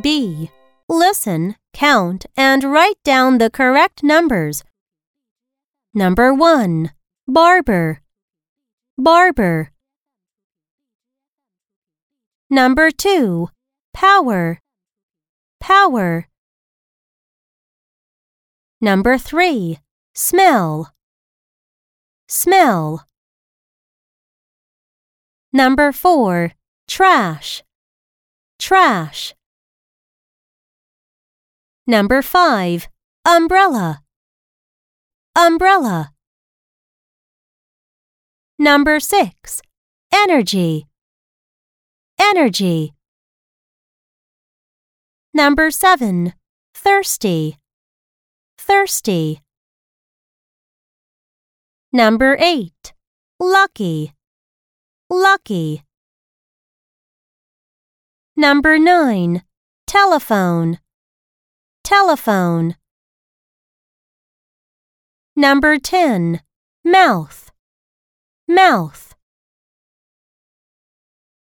B. Listen, count, and write down the correct numbers. Number 1. Barber. Barber. Number 2. Power. Power. Number 3. Smell. Smell. Number 4. Trash. Trash. Number 5. Umbrella. Umbrella. Number 6. Energy. Energy. Number 7. Thirsty. Thirsty. Number 8. Lucky. Lucky. Number 9. Telephone. Telephone. Number 10. Mouth. Mouth.